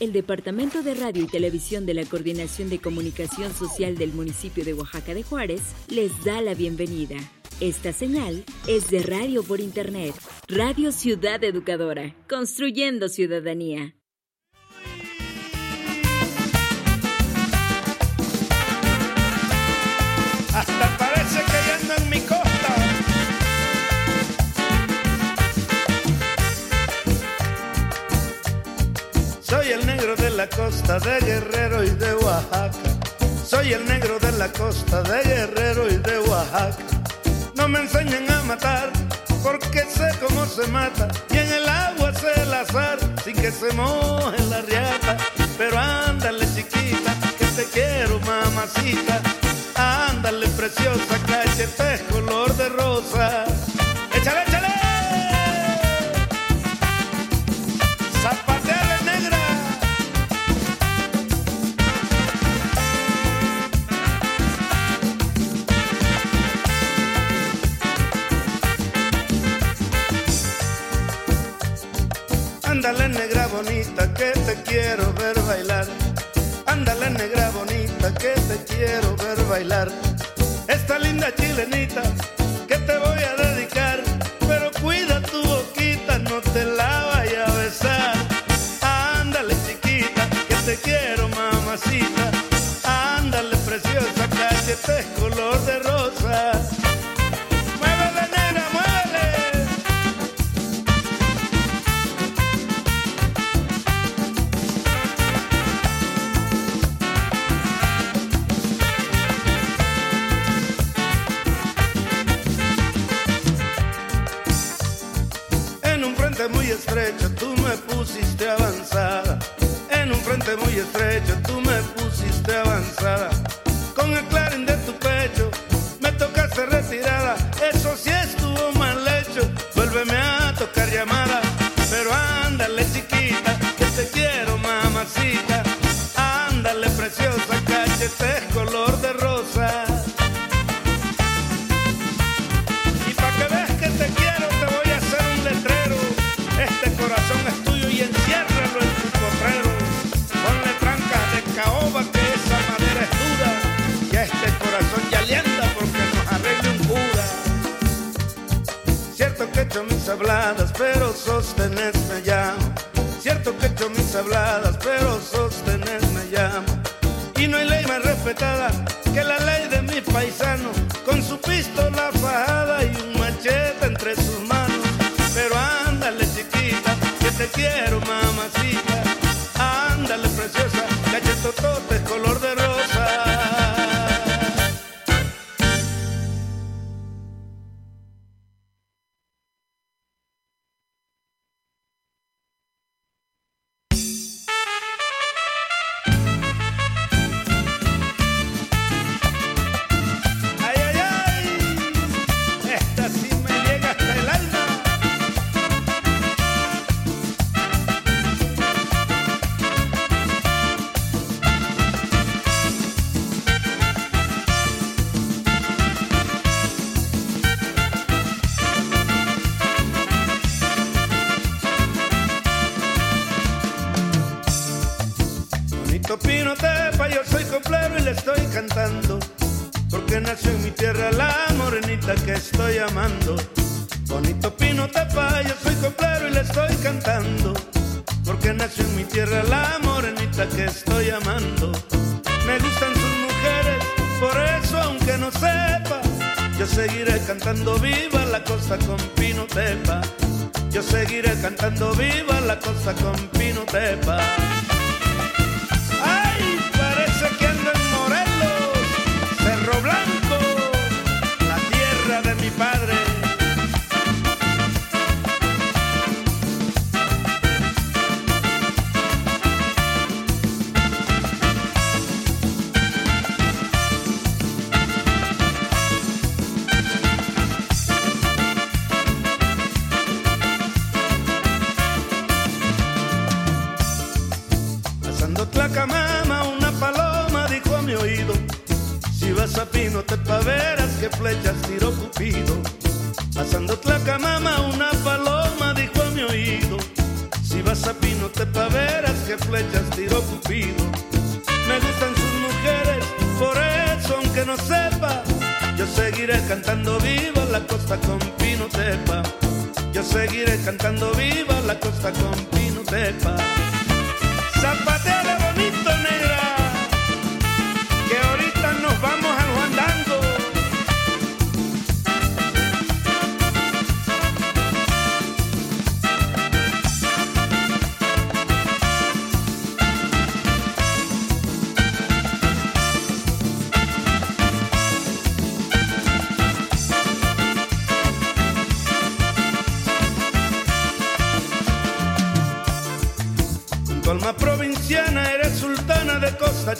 El Departamento de Radio y Televisión de la Coordinación de Comunicación Social del municipio de Oaxaca de Juárez les da la bienvenida. Esta señal es de radio por Internet, Radio Ciudad Educadora, construyendo ciudadanía. Soy el negro de la costa de Guerrero y de Oaxaca. Soy el negro de la costa de Guerrero y de Oaxaca. No me enseñen a matar, porque sé cómo se mata. Y en el agua sé el azar, sin que se moje la riata. Pero ándale chiquita, que te quiero mamacita. Ándale preciosa, cachete color de rosa. quiero ver bailar. Ándale negra bonita que te quiero ver bailar. Esta linda chilenita que te voy a dedicar, pero cuida tu boquita, no te la vaya a besar. Ándale chiquita que te quiero mamacita. Ándale preciosa cachete color de rosa. muy estrecho, tú me a.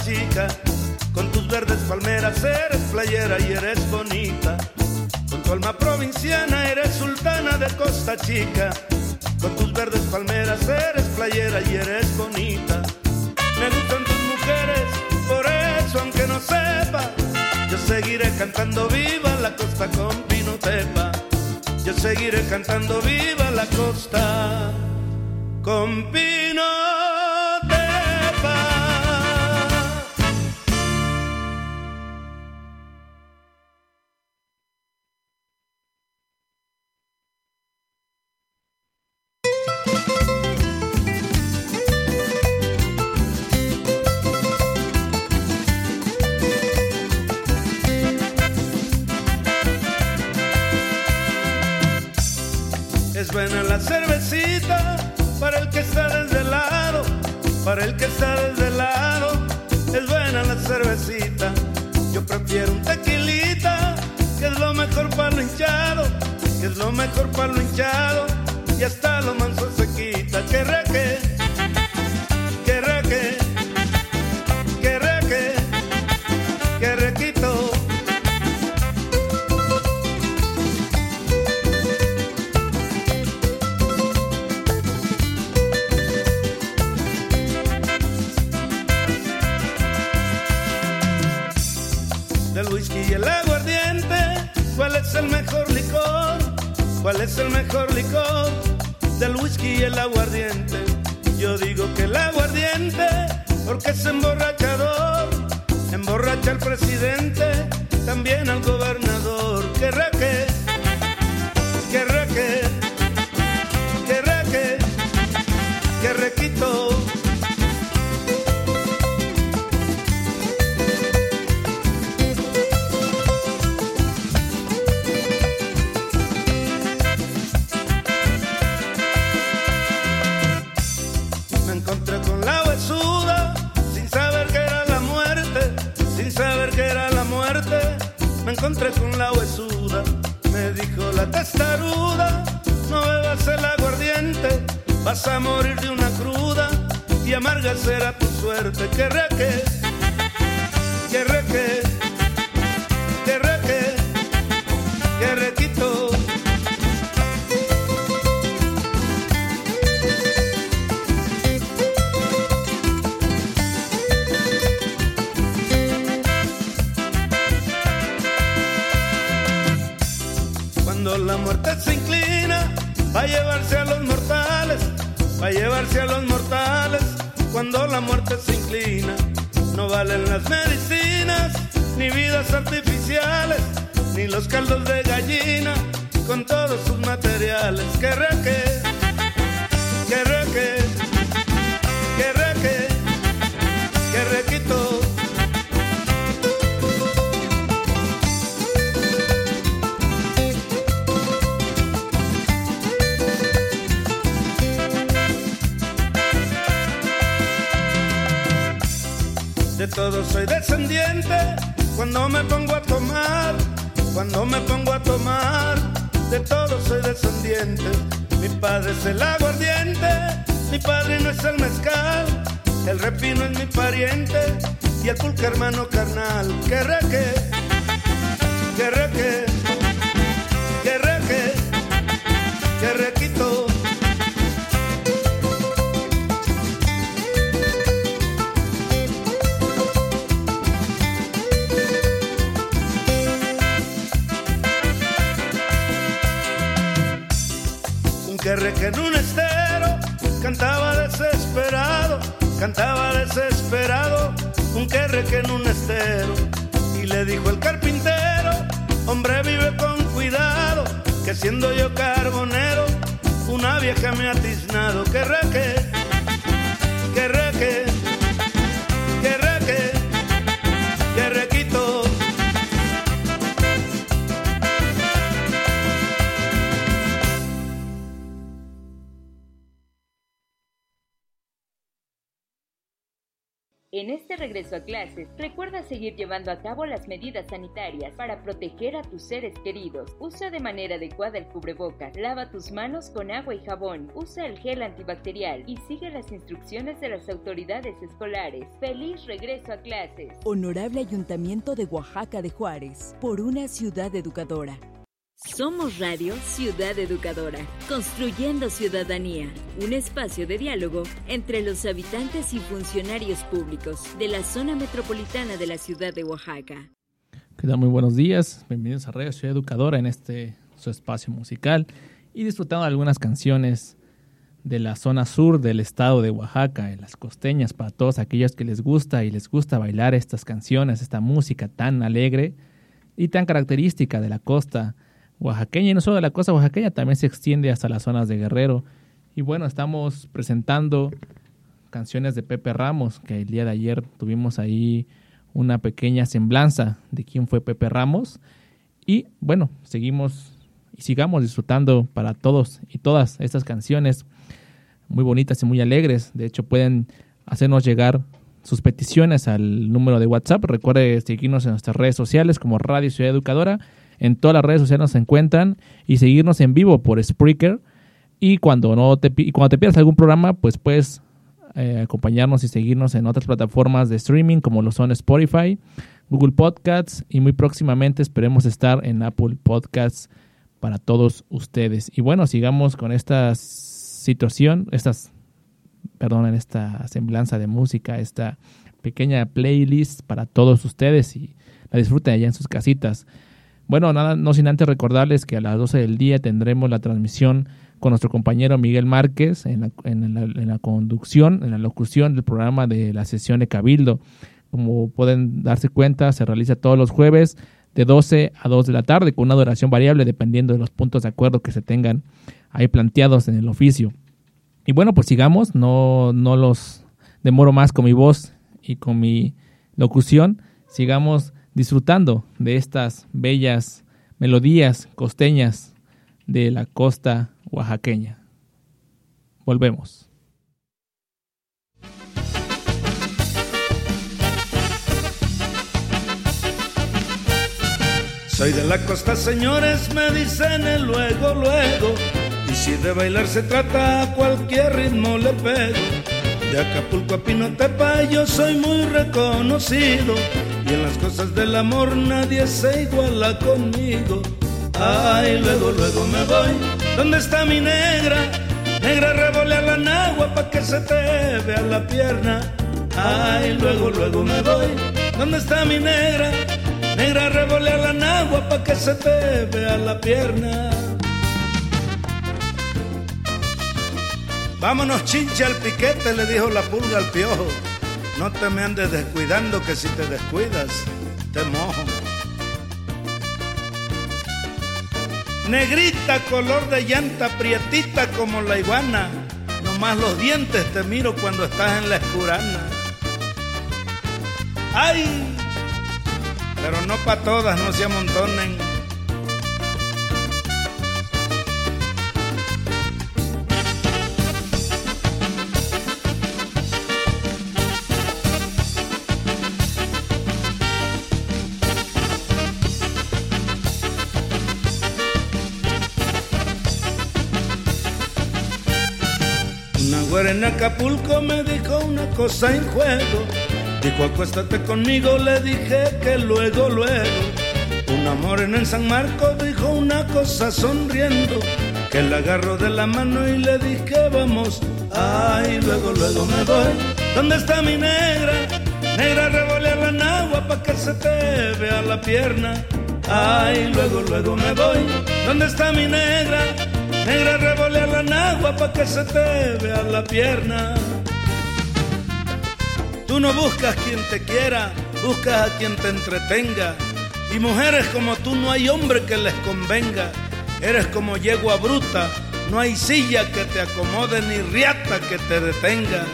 Chica. Con tus verdes palmeras eres playera y eres bonita. Con tu alma provinciana eres sultana de Costa Chica. Con tus verdes palmeras eres playera y eres bonita. Me gustan tus mujeres, por eso aunque no sepa, yo seguiré cantando viva la costa con Pino Tepa. Yo seguiré cantando viva la costa con Pino mejor licor? Del whisky y el aguardiente. Cuando la muerte se inclina, no valen las medicinas, ni vidas artificiales, ni los caldos de gallina, con todos sus materiales. Que reque, que reque, que reque, que requito. Todo soy descendiente. Cuando me pongo a tomar, cuando me pongo a tomar, de todo soy descendiente. Mi padre es el aguardiente, mi padre no es el mezcal, el repino es mi pariente y el pulque hermano carnal. Que reque, que reque, que reque, que requito. Que en un estero cantaba desesperado, cantaba desesperado, un que en un estero. Y le dijo el carpintero, Hombre, vive con cuidado, que siendo yo carbonero, una vieja me ha tiznado. Que reque, que En este regreso a clases, recuerda seguir llevando a cabo las medidas sanitarias para proteger a tus seres queridos. Usa de manera adecuada el cubrebocas, lava tus manos con agua y jabón, usa el gel antibacterial y sigue las instrucciones de las autoridades escolares. ¡Feliz regreso a clases! Honorable Ayuntamiento de Oaxaca de Juárez, por una ciudad educadora. Somos Radio Ciudad Educadora, construyendo ciudadanía, un espacio de diálogo entre los habitantes y funcionarios públicos de la zona metropolitana de la ciudad de Oaxaca. ¿Qué tal? Muy buenos días, bienvenidos a Radio Ciudad Educadora en este su espacio musical y disfrutando de algunas canciones de la zona sur del estado de Oaxaca, en las costeñas, para todos aquellos que les gusta y les gusta bailar estas canciones, esta música tan alegre y tan característica de la costa oaxaqueña y no solo de la costa oaxaqueña, también se extiende hasta las zonas de Guerrero. Y bueno, estamos presentando canciones de Pepe Ramos, que el día de ayer tuvimos ahí una pequeña semblanza de quién fue Pepe Ramos. Y bueno, seguimos y sigamos disfrutando para todos y todas estas canciones muy bonitas y muy alegres. De hecho, pueden hacernos llegar sus peticiones al número de WhatsApp. Recuerde seguirnos en nuestras redes sociales como Radio Ciudad Educadora en todas las redes sociales nos encuentran y seguirnos en vivo por Spreaker. Y cuando, no te, cuando te pierdas algún programa, pues puedes eh, acompañarnos y seguirnos en otras plataformas de streaming como lo son Spotify, Google Podcasts y muy próximamente esperemos estar en Apple Podcasts para todos ustedes. Y bueno, sigamos con esta situación, estas, perdón, en esta semblanza de música, esta pequeña playlist para todos ustedes y la disfruten allá en sus casitas. Bueno, nada, no sin antes recordarles que a las 12 del día tendremos la transmisión con nuestro compañero Miguel Márquez en la, en, la, conducción, en la locución del programa de la sesión de Cabildo. Como pueden darse cuenta, se realiza todos los jueves de 12 a 2 de la tarde con una duración variable dependiendo de los puntos de acuerdo que se tengan ahí planteados en el oficio. Y bueno, pues sigamos, no, no los demoro más con mi voz y con mi locución, sigamos disfrutando de estas bellas melodías costeñas de la costa oaxaqueña. Volvemos. Soy de la costa, señores, me dicen el luego, luego. Y si de bailar se trata, a cualquier ritmo le pego. De Acapulco a Pinotepa yo soy muy reconocido y en las cosas del amor nadie se iguala conmigo. Ay, luego, luego me voy. ¿Dónde está mi negra? Negra revolea la nagua pa' que se te vea la pierna. Ay, luego, luego me voy. ¿Dónde está mi negra? Negra revolea la nagua pa' que se te vea la pierna. Vámonos chincha al piquete, le dijo la pulga al piojo. No te me andes descuidando que si te descuidas, te mojo. Negrita, color de llanta, prietita como la iguana. Nomás los dientes te miro cuando estás en la escurana. ¡Ay! Pero no pa' todas, no se amontonen. En Acapulco me dijo una cosa en juego. Dijo acuéstate conmigo, le dije que luego, luego. Un amor en San Marco dijo una cosa sonriendo. Que la agarro de la mano y le dije vamos. Ay, luego, luego me voy. ¿Dónde está mi negra? Negra revolea la nagua pa' que se te vea la pierna. Ay, luego, luego me voy. ¿Dónde está mi negra? Negra revolea la nagua pa' que se te vea la pierna. Tú no buscas quien te quiera, buscas a quien te entretenga. Y mujeres como tú no hay hombre que les convenga. Eres como yegua bruta, no hay silla que te acomode ni riata que te detenga.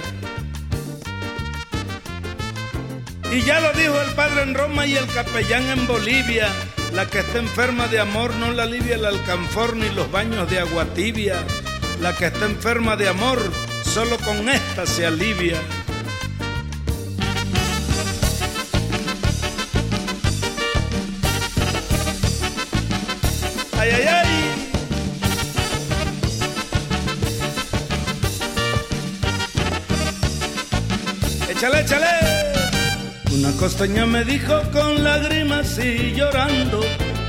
Y ya lo dijo el padre en Roma y el capellán en Bolivia. La que está enferma de amor no la alivia el alcanfor ni los baños de agua tibia. La que está enferma de amor solo con esta se alivia. Ay, ay, ay. Échale, échale. Una costeña me dijo con lágrimas y llorando.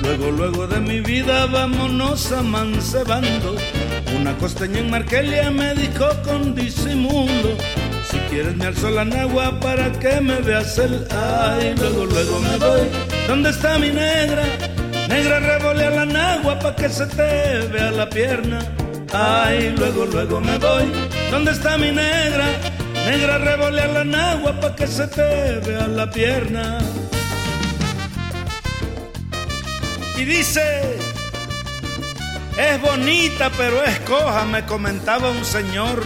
Luego, luego de mi vida vámonos amancebando. Una costeña en Markelia me dijo con disimulo. Si quieres me alzo la nagua para que me veas el ay. Luego, luego me voy. ¿Dónde está mi negra? Negra revolea la nagua pa' que se te vea la pierna. Ay, luego, luego me voy. ¿Dónde está mi negra? Negra revolea la nagua pa' que se te vea la pierna. Y dice, es bonita pero es coja, me comentaba un señor.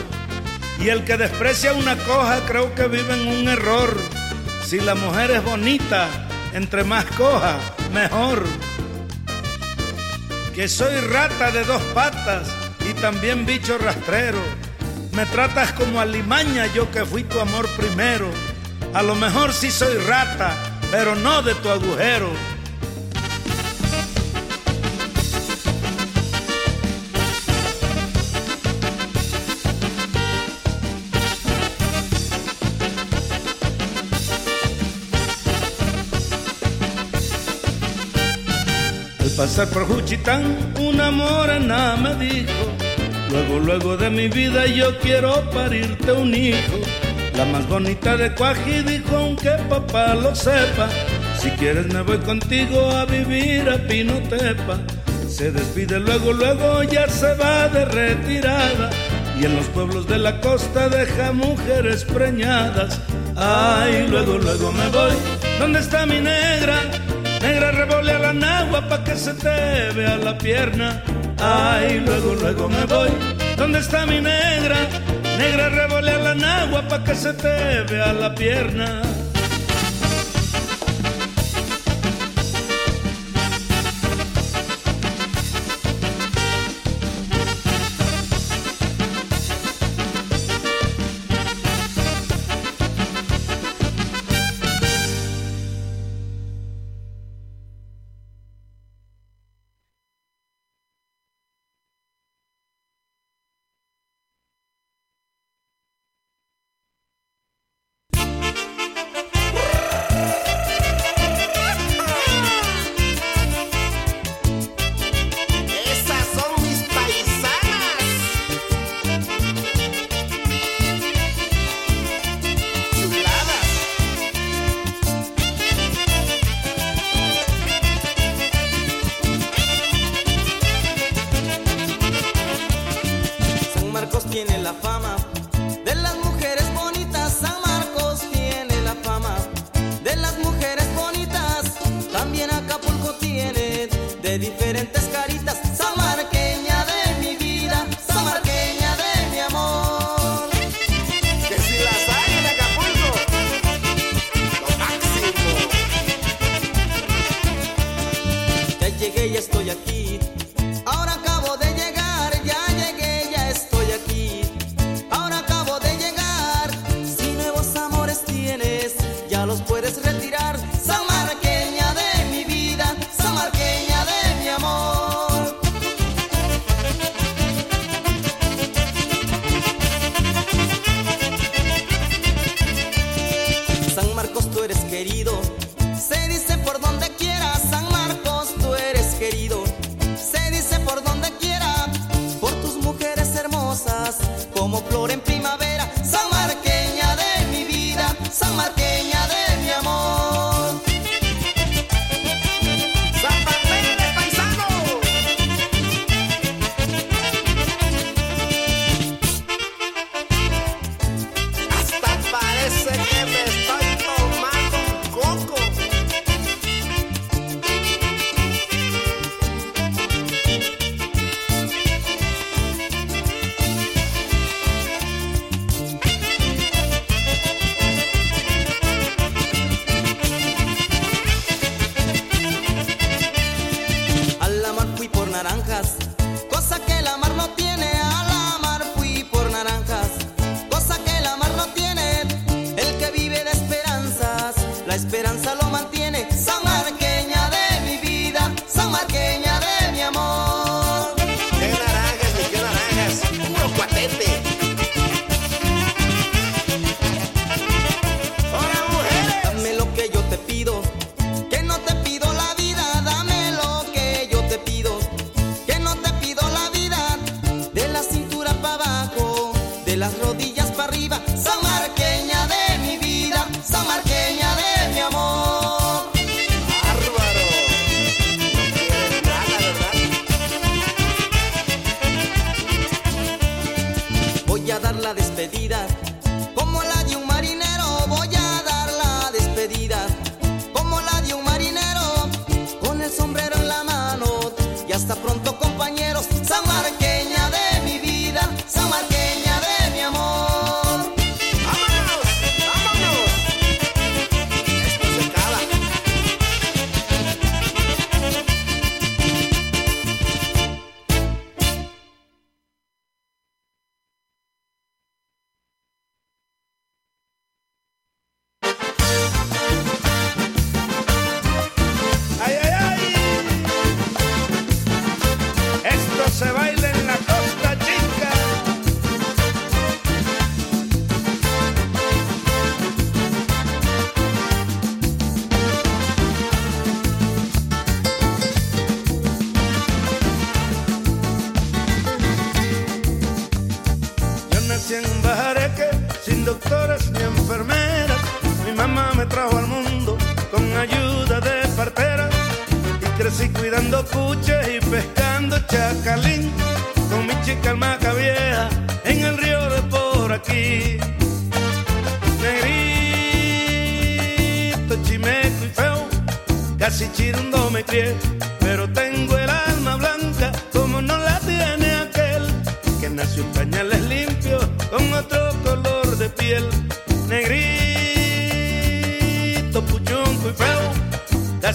Y el que desprecia una coja creo que vive en un error. Si la mujer es bonita, entre más coja, mejor que soy rata de dos patas y también bicho rastrero. Me tratas como alimaña, yo que fui tu amor primero. A lo mejor sí soy rata, pero no de tu agujero. Al pasar por Juchitán, una morena me dijo, luego, luego de mi vida yo quiero parirte un hijo. La más bonita de Cuaji dijo, aunque papá lo sepa, si quieres me voy contigo a vivir a Pinotepa. Se despide luego, luego ya se va de retirada. Y en los pueblos de la costa deja mujeres preñadas. Ay, luego, luego me voy. ¿Dónde está mi negra? Negra revolea la nagua pa' que se te vea la pierna. Ay, luego, luego me voy. ¿Dónde está mi negra? Negra revolea la nagua pa' que se te vea la pierna. puedes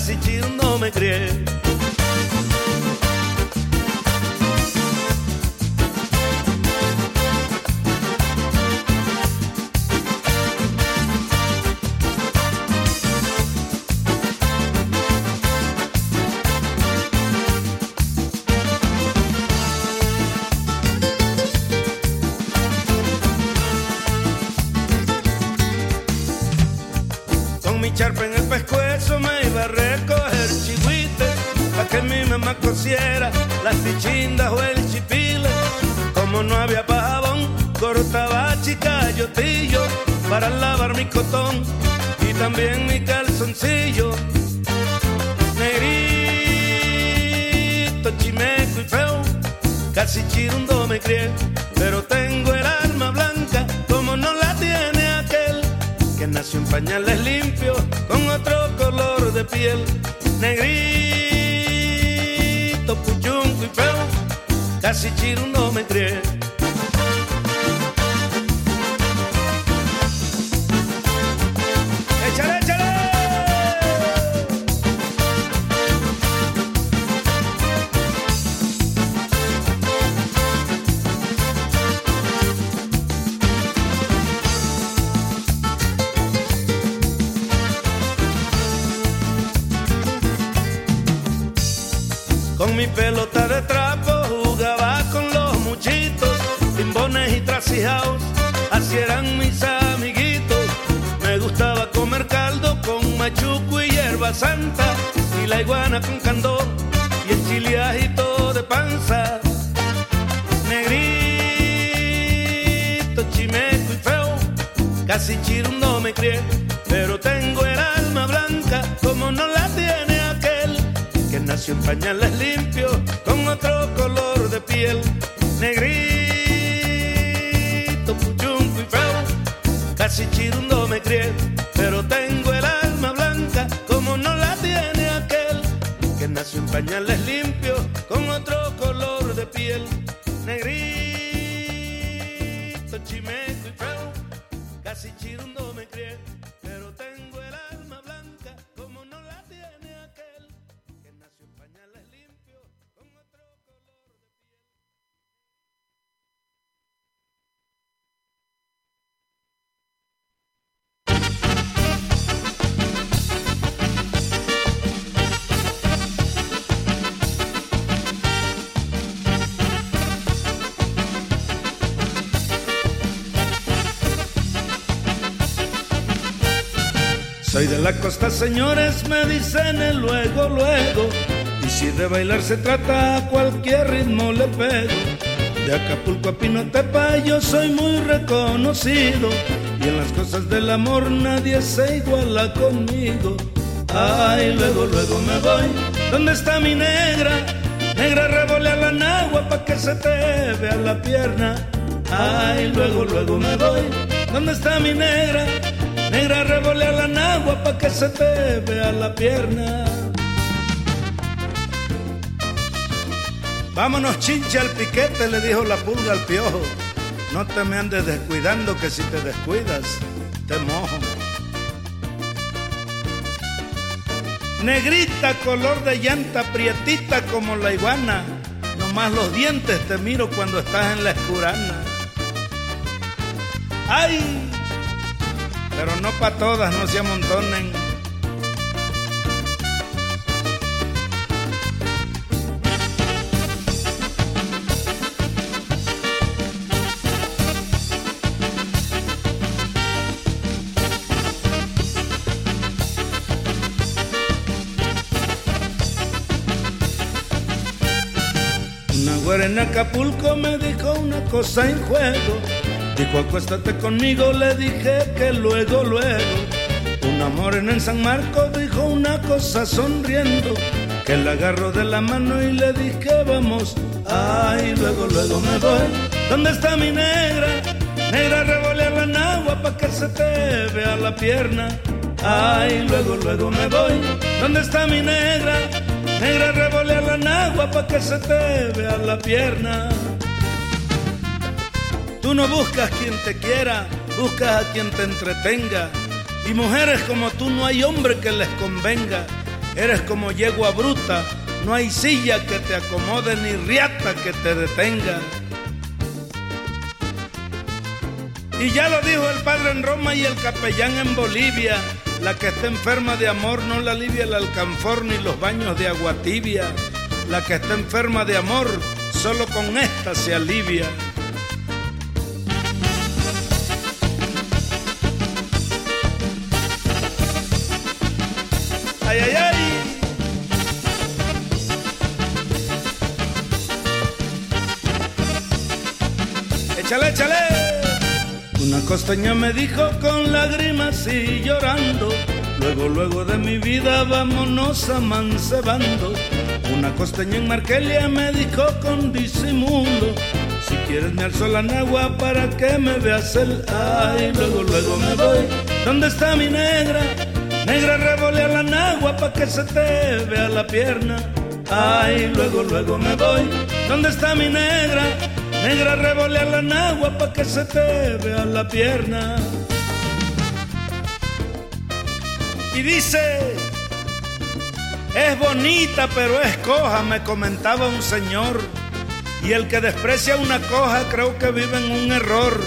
десятинном игре machuco y hierba santa, y la iguana con candor, y el chiliajito de panza. Negrito, chimeco y feo, casi chirundo me crié, pero tengo el alma blanca como no la tiene aquel, que nació en pañales limpio con otro color de piel. Negrito, puchunco y feo, casi chirundo me crié, pero tengo pañales limpios con otro color de piel, negrito, chimeco y feo, casi chirundo. La costa, señores, me dicen luego, luego. Y si de bailar se trata, a cualquier ritmo le pego. De Acapulco a Pinotepa yo soy muy reconocido. Y en las cosas del amor nadie se iguala conmigo. Ay, luego, luego me voy. ¿Dónde está mi negra? Negra revolea la nagua pa' que se te vea la pierna. Ay, luego, luego me voy. ¿Dónde está mi negra? Negra revolea la nagua pa' que se te vea la pierna. Vámonos chincha al piquete, le dijo la pulga al piojo. No te me andes descuidando que si te descuidas, te mojo. Negrita, color de llanta, prietita como la iguana. Nomás los dientes te miro cuando estás en la escurana. ¡Ay! Pero no pa' todas, no se amontonen. Una güera en Acapulco me dijo una cosa en juego. Dijo, acuéstate conmigo, le dije que luego, luego. Un amor en San Marco dijo una cosa sonriendo. Que la agarro de la mano y le dije, vamos. Ay, luego, luego me voy. ¿Dónde está mi negra? Negra revolea la nagua pa' que se te vea la pierna. Ay, luego, luego me voy. ¿Dónde está mi negra? Negra revolea la nagua pa' que se te vea la pierna. No buscas quien te quiera, buscas a quien te entretenga. Y mujeres como tú no hay hombre que les convenga. Eres como yegua bruta, no hay silla que te acomode ni riata que te detenga. Y ya lo dijo el padre en Roma y el capellán en Bolivia. La que está enferma de amor no la alivia el alcanfor ni los baños de agua tibia. La que está enferma de amor solo con esta se alivia. Échale, échale. Una costeña me dijo con lágrimas y llorando. Luego, luego de mi vida vámonos amancebando. Una costeña en Markelia me dijo con disimulo. Si quieres me alzo la nagua para que me veas el ay. Luego, luego me voy. ¿Dónde está mi negra? Negra revolea la nagua pa' que se te vea la pierna. Ay, luego, luego me voy. ¿Dónde está mi negra? Negra revolea la nagua pa' que se te vea la pierna. Y dice, es bonita pero es coja, me comentaba un señor. Y el que desprecia una coja creo que vive en un error.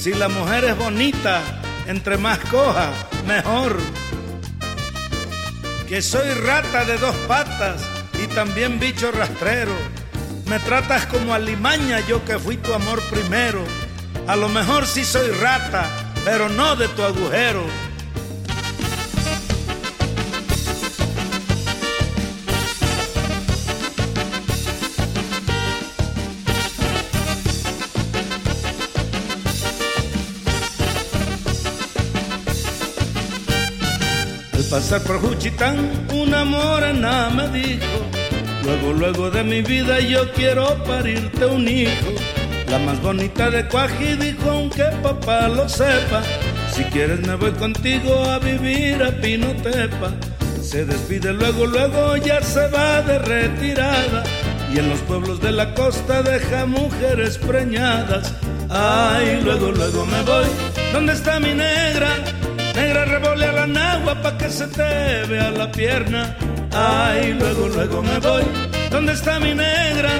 Si la mujer es bonita, entre más coja, mejor que soy rata de dos patas y también bicho rastrero. Me tratas como alimaña, yo que fui tu amor primero. A lo mejor sí soy rata, pero no de tu agujero. Al pasar por Juchitán, una morena me dijo, luego, luego de mi vida yo quiero parirte un hijo. La más bonita de Cuaji dijo, aunque papá lo sepa, si quieres me voy contigo a vivir a Pinotepa. Se despide luego, luego ya se va de retirada. Y en los pueblos de la costa deja mujeres preñadas. Ay, luego, luego me voy. ¿Dónde está mi negra? Negra revolea la nagua pa' que se te vea la pierna. Ay, luego, luego me voy. ¿Dónde está mi negra?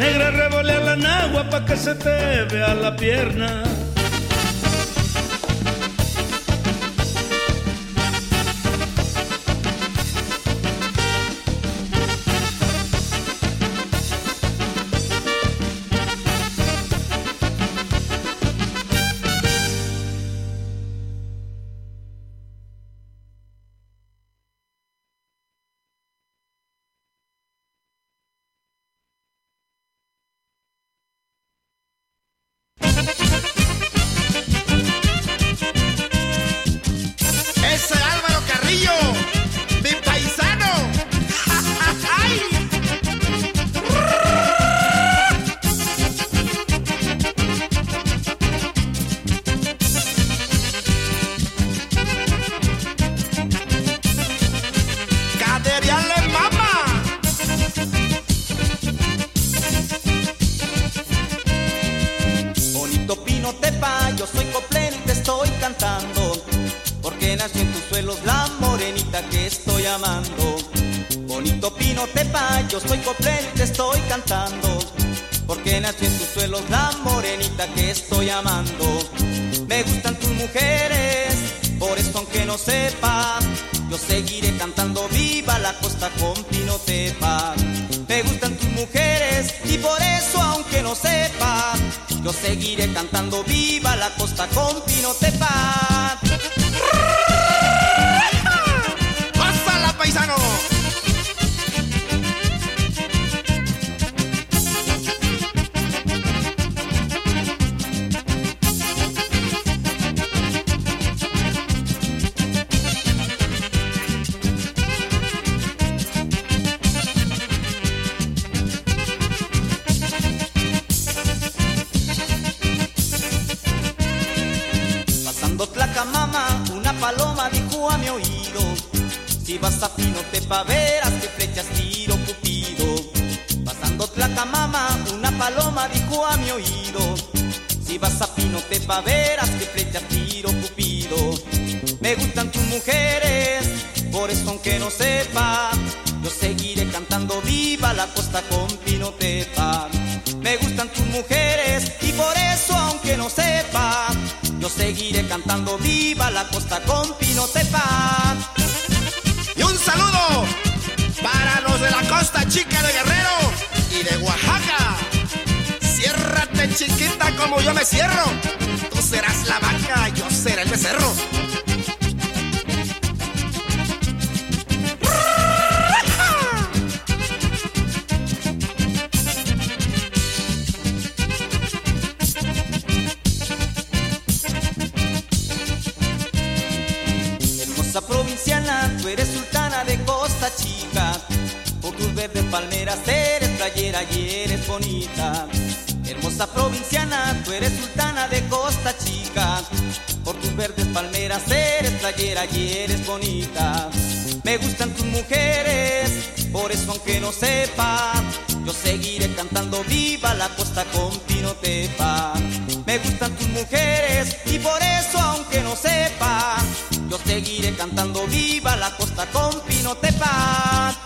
Negra revolea la nagua pa' que se te vea la pierna. Porque nació en tus suelos la morenita que estoy amando. Bonito pino tepa, yo soy coplero y te estoy cantando, porque nació en tus suelos la morenita que estoy amando. Me gustan tus mujeres, por eso aunque no sepa, yo seguiré cantando viva la costa con pino tepa. Me gustan tus mujeres y por eso aunque no sepa, yo seguiré cantando viva la costa con pino tepa. A Pinotepa verás que flechas tiro Cupido. Pasando Tlacamama, una paloma dijo a mi oído, si vas a Pinotepa verás que flechas tiro Cupido. Me gustan tus mujeres, por eso aunque no sepa, yo seguiré cantando viva la costa con Pinotepa. Me gustan tus mujeres y por eso aunque no sepa, yo seguiré cantando viva la costa con Pinotepa. Hermosa provinciana, tú eres sultana de Costa Chica. Por tus verdes palmeras eres playera y eres bonita. Hermosa provinciana, Me gustan tus mujeres, por eso aunque no sepa, yo seguiré cantando viva la costa con Pinotepa. Me gustan tus mujeres y por eso aunque no sepa, yo seguiré cantando viva la costa con Pinotepa.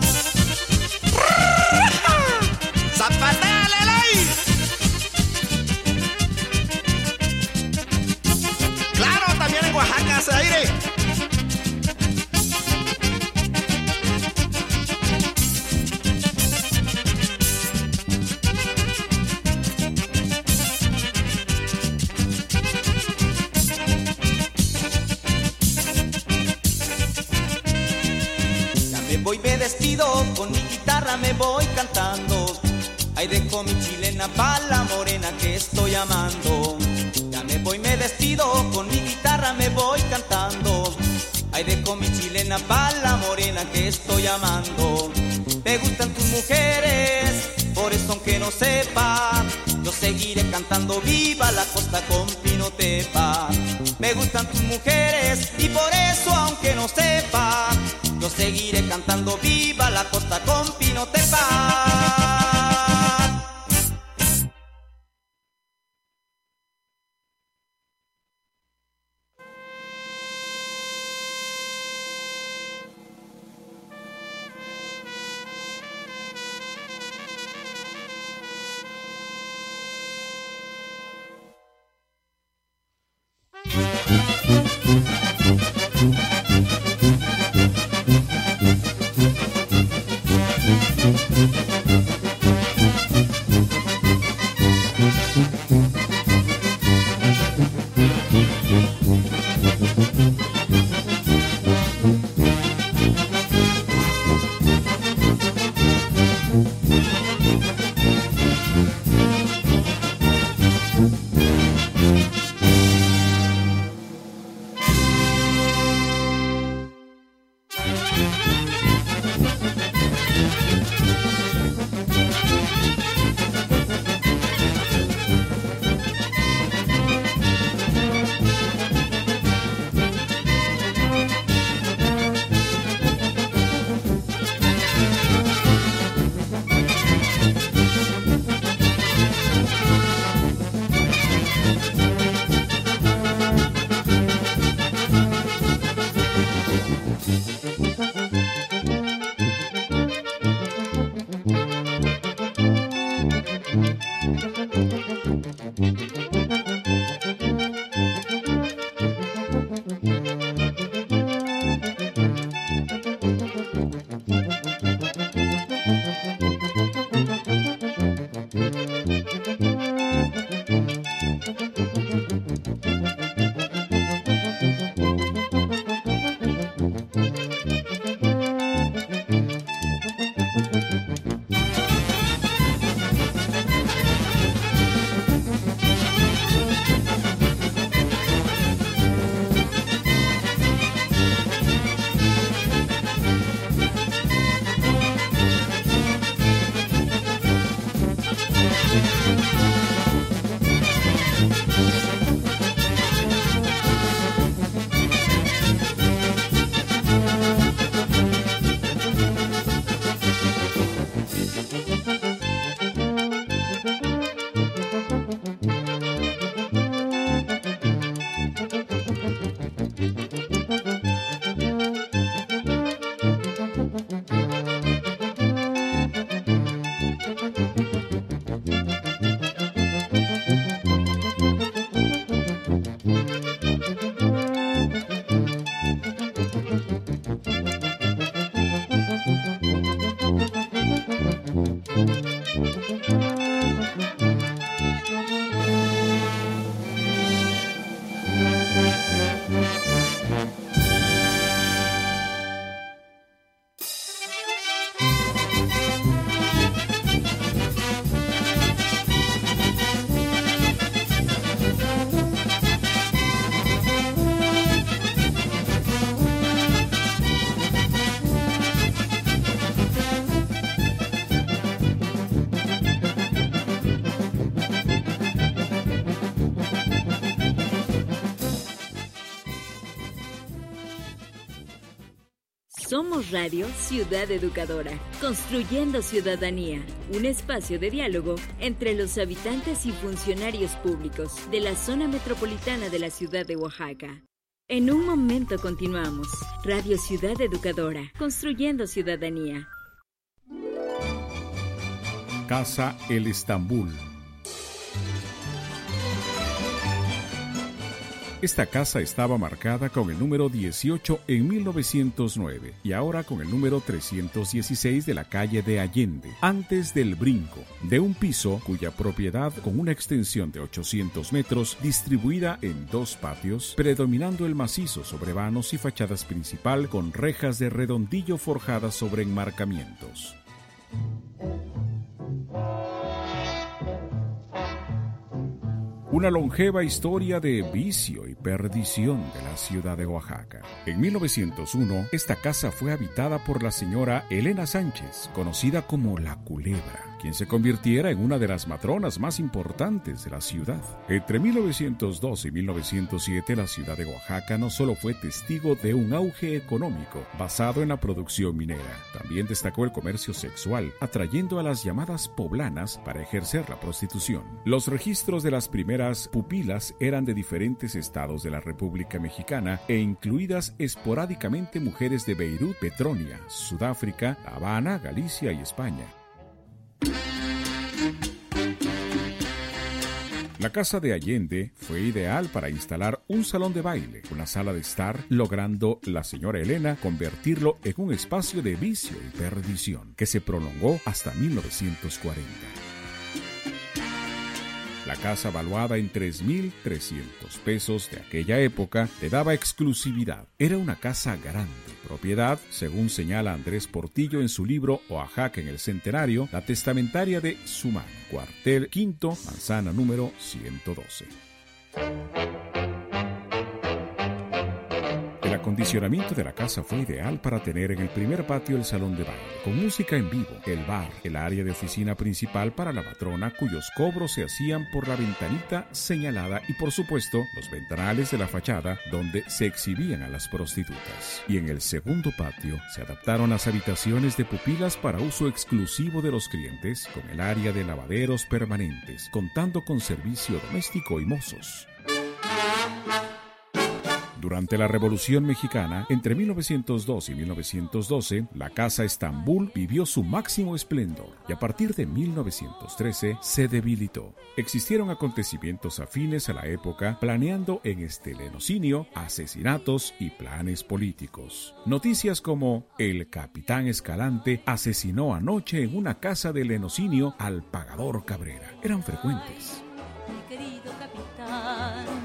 Sepa, yo seguiré cantando viva la costa con Pinotepa. Somos Radio Ciudad Educadora, construyendo ciudadanía, un espacio de diálogo entre los habitantes y funcionarios públicos de la zona metropolitana de la ciudad de Oaxaca. En un momento continuamos. Radio Ciudad Educadora, construyendo ciudadanía. Casa El Estambul Esta casa estaba marcada con el número 18 en 1909 y ahora con el número 316 de la calle de Allende, antes del brinco, de un piso cuya propiedad con una extensión de 800 metros distribuida en dos patios, predominando el macizo sobre vanos y fachadas principal con rejas de redondillo forjadas sobre enmarcamientos. Una longeva historia de vicio perdición de la ciudad de Oaxaca. En 1901, esta casa fue habitada por la señora Elena Sánchez, conocida como la Culebra quien se convirtiera en una de las matronas más importantes de la ciudad. Entre 1902 y 1907 la ciudad de Oaxaca no solo fue testigo de un auge económico basado en la producción minera, también destacó el comercio sexual, atrayendo a las llamadas poblanas para ejercer la prostitución. Los registros de las primeras pupilas eran de diferentes estados de la República Mexicana e incluidas esporádicamente mujeres de Beirut, Petronia, Sudáfrica, Habana, Galicia y España. La casa de Allende fue ideal para instalar un salón de baile, una sala de estar, logrando la señora Elena convertirlo en un espacio de vicio y perdición que se prolongó hasta 1940. La casa valuada en 3.300 pesos de aquella época le daba exclusividad. Era una casa grande, propiedad, según señala Andrés Portillo en su libro Oaxaca en el Centenario, la testamentaria de Sumán, cuartel quinto, manzana número 112. Acondicionamiento de la casa fue ideal para tener en el primer patio el salón de baile, con música en vivo, el bar, el área de oficina principal para la patrona cuyos cobros se hacían por la ventanita señalada y por supuesto los ventanales de la fachada donde se exhibían a las prostitutas. Y en el segundo patio se adaptaron las habitaciones de pupilas para uso exclusivo de los clientes, con el área de lavaderos permanentes, contando con servicio doméstico y mozos. Durante la Revolución Mexicana, entre 1902 y 1912, la Casa Estambul vivió su máximo esplendor y a partir de 1913 se debilitó. Existieron acontecimientos afines a la época planeando en este lenocinio asesinatos y planes políticos. Noticias como el capitán Escalante asesinó anoche en una casa de lenocinio al pagador Cabrera eran frecuentes. Mi querido capitán,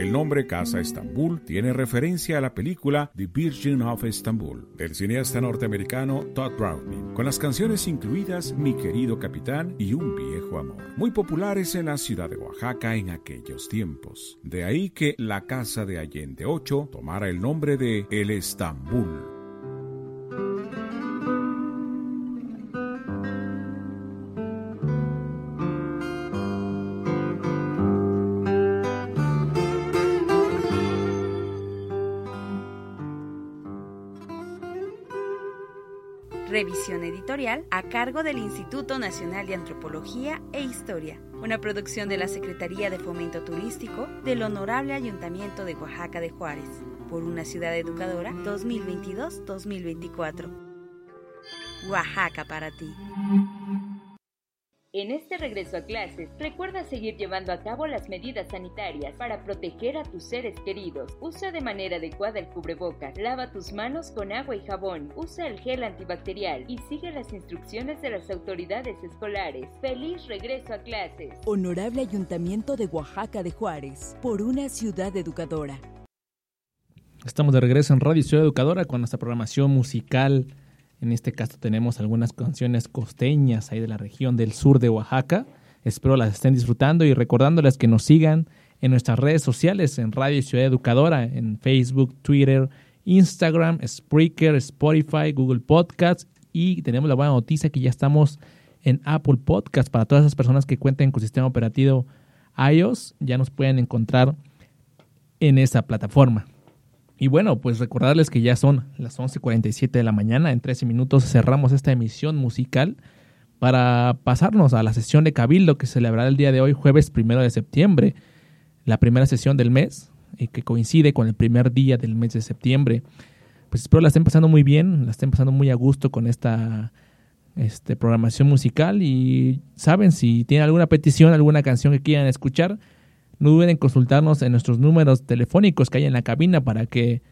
El nombre Casa Estambul tiene referencia a la película The Virgin of Istanbul del cineasta norteamericano Todd Browning, con las canciones incluidas Mi querido capitán y Un viejo amor, muy populares en la ciudad de Oaxaca en aquellos tiempos. De ahí que la casa de Allende 8 tomara el nombre de El Estambul. A cargo del Instituto Nacional de Antropología e Historia, una producción de la Secretaría de Fomento Turístico del Honorable Ayuntamiento de Oaxaca de Juárez, por una ciudad educadora 2022-2024. Oaxaca para ti. En este regreso a clases, recuerda seguir llevando a cabo las medidas sanitarias para proteger a tus seres queridos. Usa de manera adecuada el cubrebocas, lava tus manos con agua y jabón, usa el gel antibacterial y sigue las instrucciones de las autoridades escolares. ¡Feliz regreso a clases! Honorable Ayuntamiento de Oaxaca de Juárez, por una ciudad educadora. Estamos de regreso en Radio Ciudad Educadora con nuestra programación musical en este caso tenemos algunas canciones costeñas ahí de la región del sur de Oaxaca. Espero las estén disfrutando y recordándoles que nos sigan en nuestras redes sociales en Radio Ciudad Educadora, en Facebook, Twitter, Instagram, Spreaker, Spotify, Google Podcasts y tenemos la buena noticia que ya estamos en Apple Podcasts para todas esas personas que cuenten con sistema operativo iOS, ya nos pueden encontrar en esa plataforma. Y bueno, pues recordarles que ya son las 11.47 de la mañana, en 13 minutos cerramos esta emisión musical para pasarnos a la sesión de Cabildo que se celebrará el día de hoy, jueves primero de septiembre, la primera sesión del mes, y que coincide con el primer día del mes de septiembre. Pues espero la estén pasando muy bien, la estén pasando muy a gusto con esta este, programación musical y saben si tienen alguna petición, alguna canción que quieran escuchar, no duden en consultarnos en nuestros números telefónicos que hay en la cabina para que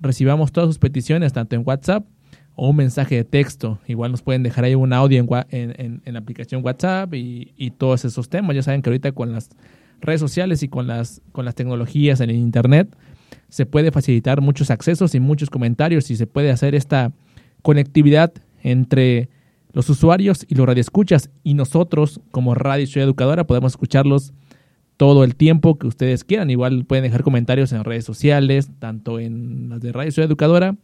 recibamos todas sus peticiones, tanto en WhatsApp o un mensaje de texto. Igual nos pueden dejar ahí un audio en, en, la aplicación WhatsApp y, y, todos esos temas. Ya saben que ahorita con las redes sociales y con las, con las tecnologías en el Internet se puede facilitar muchos accesos y muchos comentarios y se puede hacer esta conectividad entre los usuarios y los radioescuchas y nosotros como Radio Ciudad Educadora podemos escucharlos todo el tiempo que ustedes quieran. Igual pueden dejar comentarios en redes sociales, tanto en las de Radio Ciudad Educadora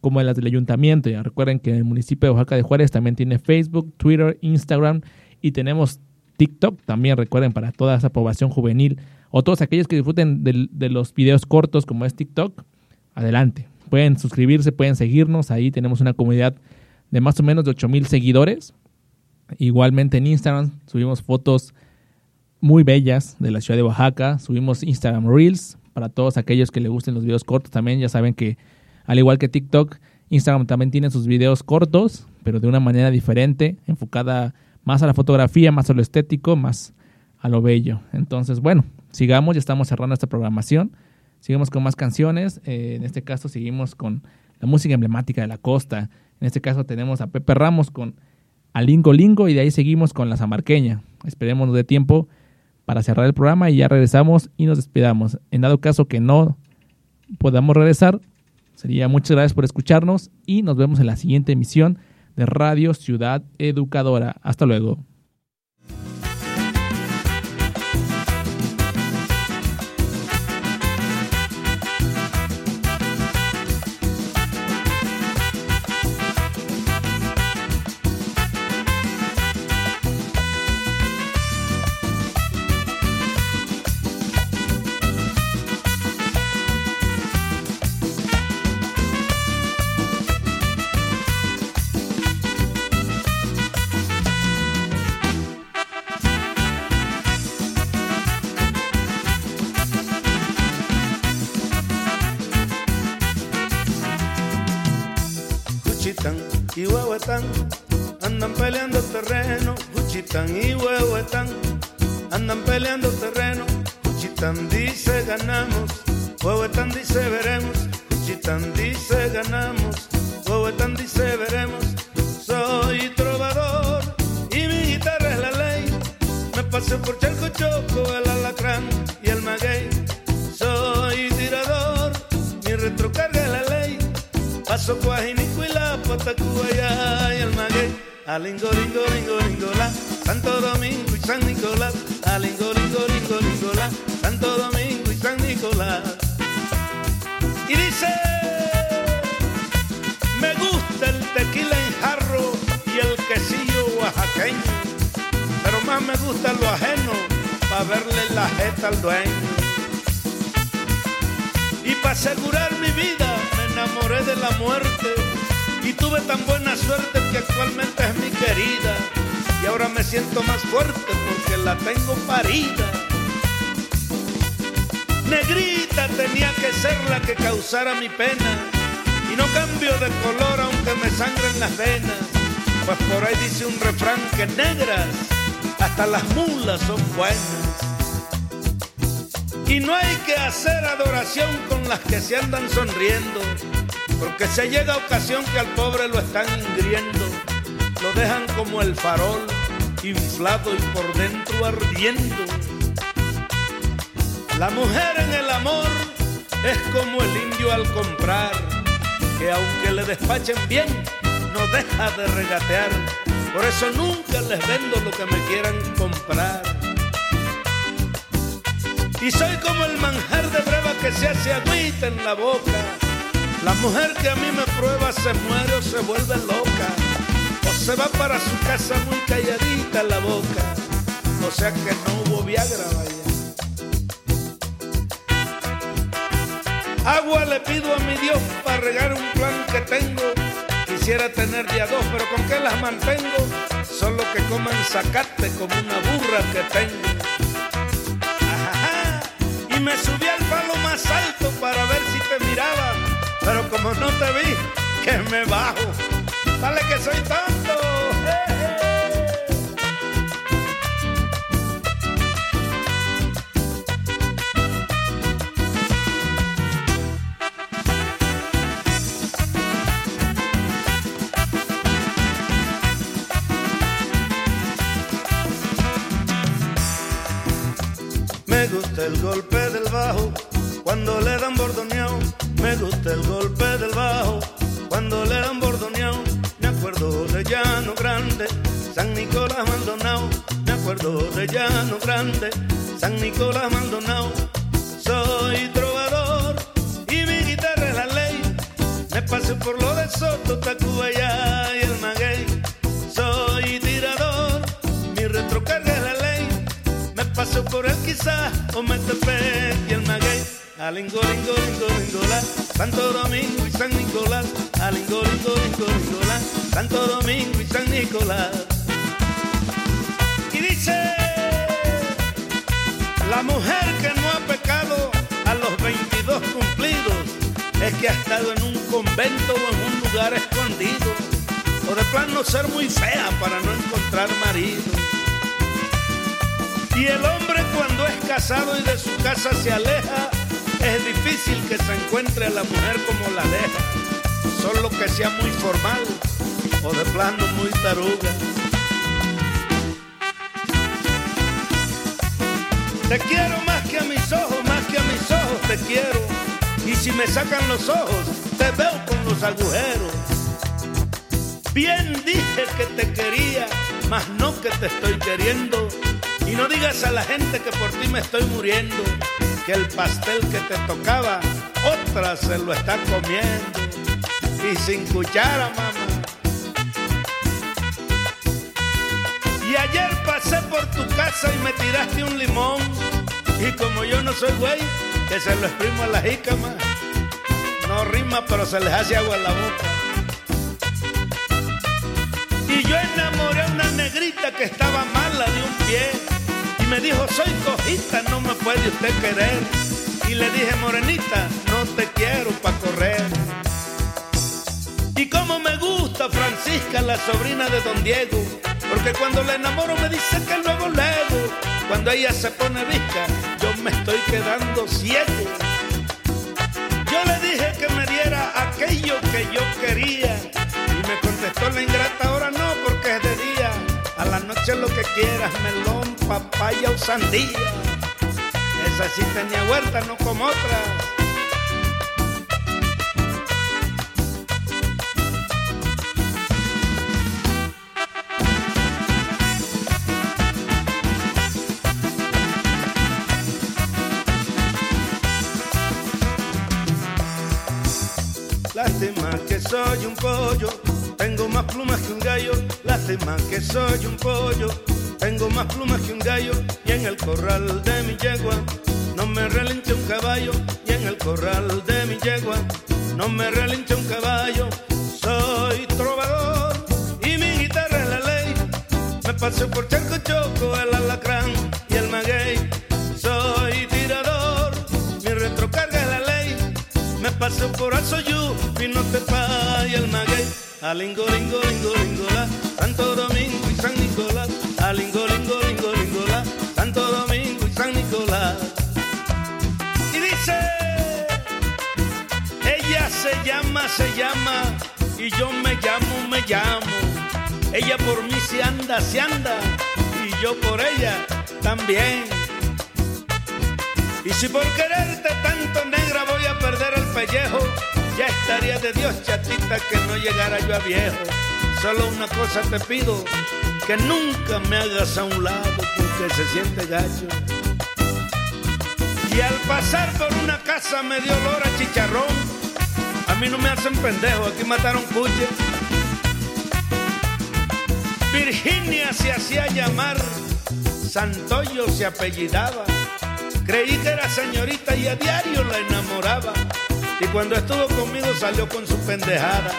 como en las del ayuntamiento. Ya recuerden que el municipio de Oaxaca de Juárez también tiene Facebook, Twitter, Instagram y tenemos TikTok también, recuerden, para toda esa población juvenil o todos aquellos que disfruten de, los videos cortos como es TikTok, adelante. Pueden suscribirse, pueden seguirnos, ahí tenemos una comunidad de más o menos de 8000 seguidores. Igualmente en Instagram subimos fotos muy bellas de la ciudad de Oaxaca. Subimos Instagram Reels para todos aquellos que les gusten los videos cortos también. Ya saben que al igual que TikTok, Instagram también tiene sus videos cortos, pero de una manera diferente, enfocada más a la fotografía, más a lo estético, más a lo bello. Entonces, bueno, sigamos, ya estamos cerrando esta programación. Sigamos con más canciones. Eh, en este caso seguimos con la música emblemática de la costa. En este caso tenemos a Pepe Ramos con Alingo Lingo y de ahí seguimos con la Zamarqueña. Esperemos de tiempo para cerrar el programa y ya regresamos y nos despedamos. En dado caso que no podamos regresar, sería muchas gracias por escucharnos y nos vemos en la siguiente emisión de Radio Ciudad Educadora. Hasta luego. Santo Domingo y San Nicolás. Y dice, me gusta el tequila en jarro y el quesillo oaxaqueño, pero más me gusta lo ajeno, para verle la jeta al dueño. Y para asegurar mi vida, me enamoré de la muerte y tuve tan buena suerte que actualmente es mi querida. Y ahora me siento más fuerte porque la tengo parida. Negrita tenía que ser la que causara mi pena. Y no cambio de color aunque me sangren las venas. Pues por ahí dice un refrán que negras, hasta las mulas son buenas. Y no hay que hacer adoración con las que se andan sonriendo porque se llega ocasión que al pobre lo están ingriendo, lo dejan como el farol, inflado y por dentro ardiendo. La mujer en el amor es como el indio al comprar, que aunque le despachen bien, no deja de regatear. Por eso nunca les vendo lo que me quieran comprar. Y soy como el manjar de breva que se hace agüita en la boca la mujer que a mí me prueba se muere o se vuelve loca, o se va para su casa muy calladita la boca, o sea que no hubo Viagra. Agua le pido a mi Dios para regar un plan que tengo. Quisiera tener día dos, pero ¿con qué las mantengo? Solo que coman sacate como una burra que tengo. Y me subí al palo más alto para ver si te miraba. Pero como no te vi, que me bajo. Dale que soy tonto. Llano Grande, San Nicolás Maldonado. Soy trovador y mi guitarra es la ley. Me paso por lo de Soto, Tacubaya y el Maguey. Soy tirador, mi retrocarga es la ley. Me paso por el quizá o me tepé y el maguey. Alingo, lingo, Santo Domingo y San Nicolás. Alingo, lingo, lingo, Santo Domingo y San Nicolás. Que ha estado en un convento o en un lugar escondido. O de plano ser muy fea para no encontrar marido. Y el hombre cuando es casado y de su casa se aleja, es difícil que se encuentre a la mujer como la deja. Solo que sea muy formal o de plano muy taruga. Te quiero más que a mis ojos, más que a mis ojos te quiero. Si me sacan los ojos, te veo con los agujeros. Bien dije que te quería, mas no que te estoy queriendo. Y no digas a la gente que por ti me estoy muriendo, que el pastel que te tocaba, otra se lo está comiendo. Y sin cuchara, mamá. Y ayer pasé por tu casa y me tiraste un limón. Y como yo no soy güey, que se lo exprimo a la jícama. Rima, pero se les hace agua en la boca. Y yo enamoré a una negrita que estaba mala de un pie. Y me dijo, soy cojita, no me puede usted querer. Y le dije, morenita, no te quiero pa' correr. Y como me gusta Francisca, la sobrina de don Diego. Porque cuando la enamoro me dice que luego luego. Cuando ella se pone visca, yo me estoy quedando ciego. Yo le dije que me diera aquello que yo quería. Y me contestó la ingrata, ahora no, porque es de día. A la noche lo que quieras, melón, papaya o sandía. Esa sí tenía huerta, no como otras. Lástima que soy un pollo, tengo más plumas que un gallo. Lástima que soy un pollo, tengo más plumas que un gallo. Y en el corral de mi yegua no me relincha un caballo. Y en el corral de mi yegua no me relincha maguey. Alingo, lingo, lingo, lingola, Santo Domingo y San Nicolás. Alingo, lingo, lingo, lingola, Santo Domingo y San Nicolás. Y dice, ella se llama, se llama, y yo me llamo, me llamo. Ella por mí se anda, se anda, y yo por ella también. Y si por quererte tanto negra voy a perder el pellejo, ya estaría de Dios chatita que no llegara yo a viejo. Solo una cosa te pido, que nunca me hagas a un lado porque se siente gacho. Y al pasar por una casa me dio olor a chicharrón. A mí no me hacen pendejo, aquí mataron cuche. Virginia se hacía llamar, Santoyo se apellidaba. Creí que era señorita y a diario la enamoraba. Y cuando estuvo conmigo salió con su pendejada.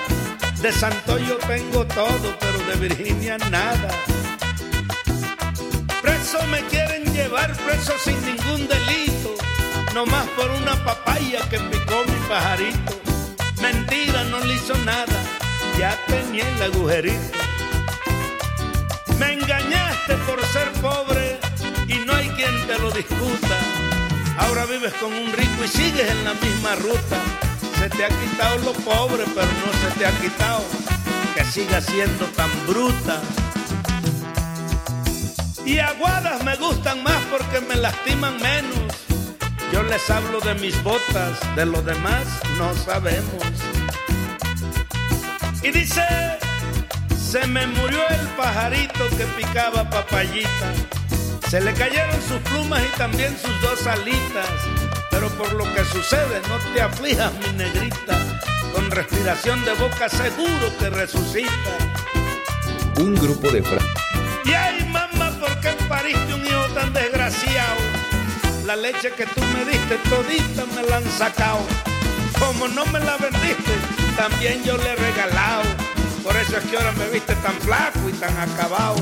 De Santoyo tengo todo, pero de Virginia nada. Preso me quieren llevar, preso sin ningún delito. Nomás por una papaya que picó mi pajarito. Mentira, no le hizo nada, ya tenía el agujerito. Me engañaste por ser pobre y no hay quien te lo discuta. Ahora vives con un rico y sigues en la misma ruta. Se te ha quitado lo pobre, pero no se te ha quitado que sigas siendo tan bruta. Y aguadas me gustan más porque me lastiman menos. Yo les hablo de mis botas, de lo demás no sabemos. Y dice, se me murió el pajarito que picaba papayita. Se le cayeron sus plumas y también sus dos alitas. Pero por lo que sucede, no te aflijas, mi negrita. Con respiración de boca seguro que resucita. Un grupo de fra Y ay, mamá, ¿por qué pariste un hijo tan desgraciado? La leche que tú me diste todita me la han sacado. Como no me la vendiste, también yo le he regalado. Por eso es que ahora me viste tan flaco y tan acabado.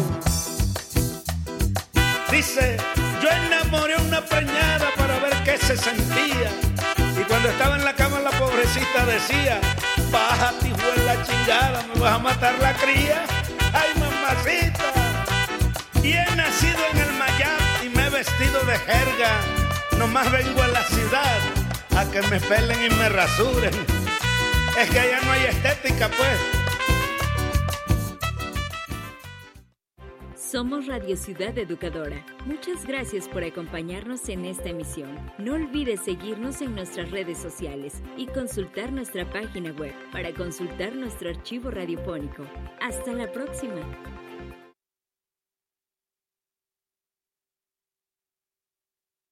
Dice, yo enamoré una preñada para ver qué se sentía. Y cuando estaba en la cama la pobrecita decía, bájate hijo la chingada, me vas a matar la cría. Ay mamacita. Y he nacido en el Mayab y me he vestido de jerga. Nomás vengo a la ciudad a que me pelen y me rasuren. Es que allá no hay estética, pues. Somos Radio Ciudad Educadora. Muchas gracias por acompañarnos en esta emisión. No olvides seguirnos en nuestras redes sociales y consultar nuestra página web para consultar nuestro archivo radiofónico. Hasta la próxima.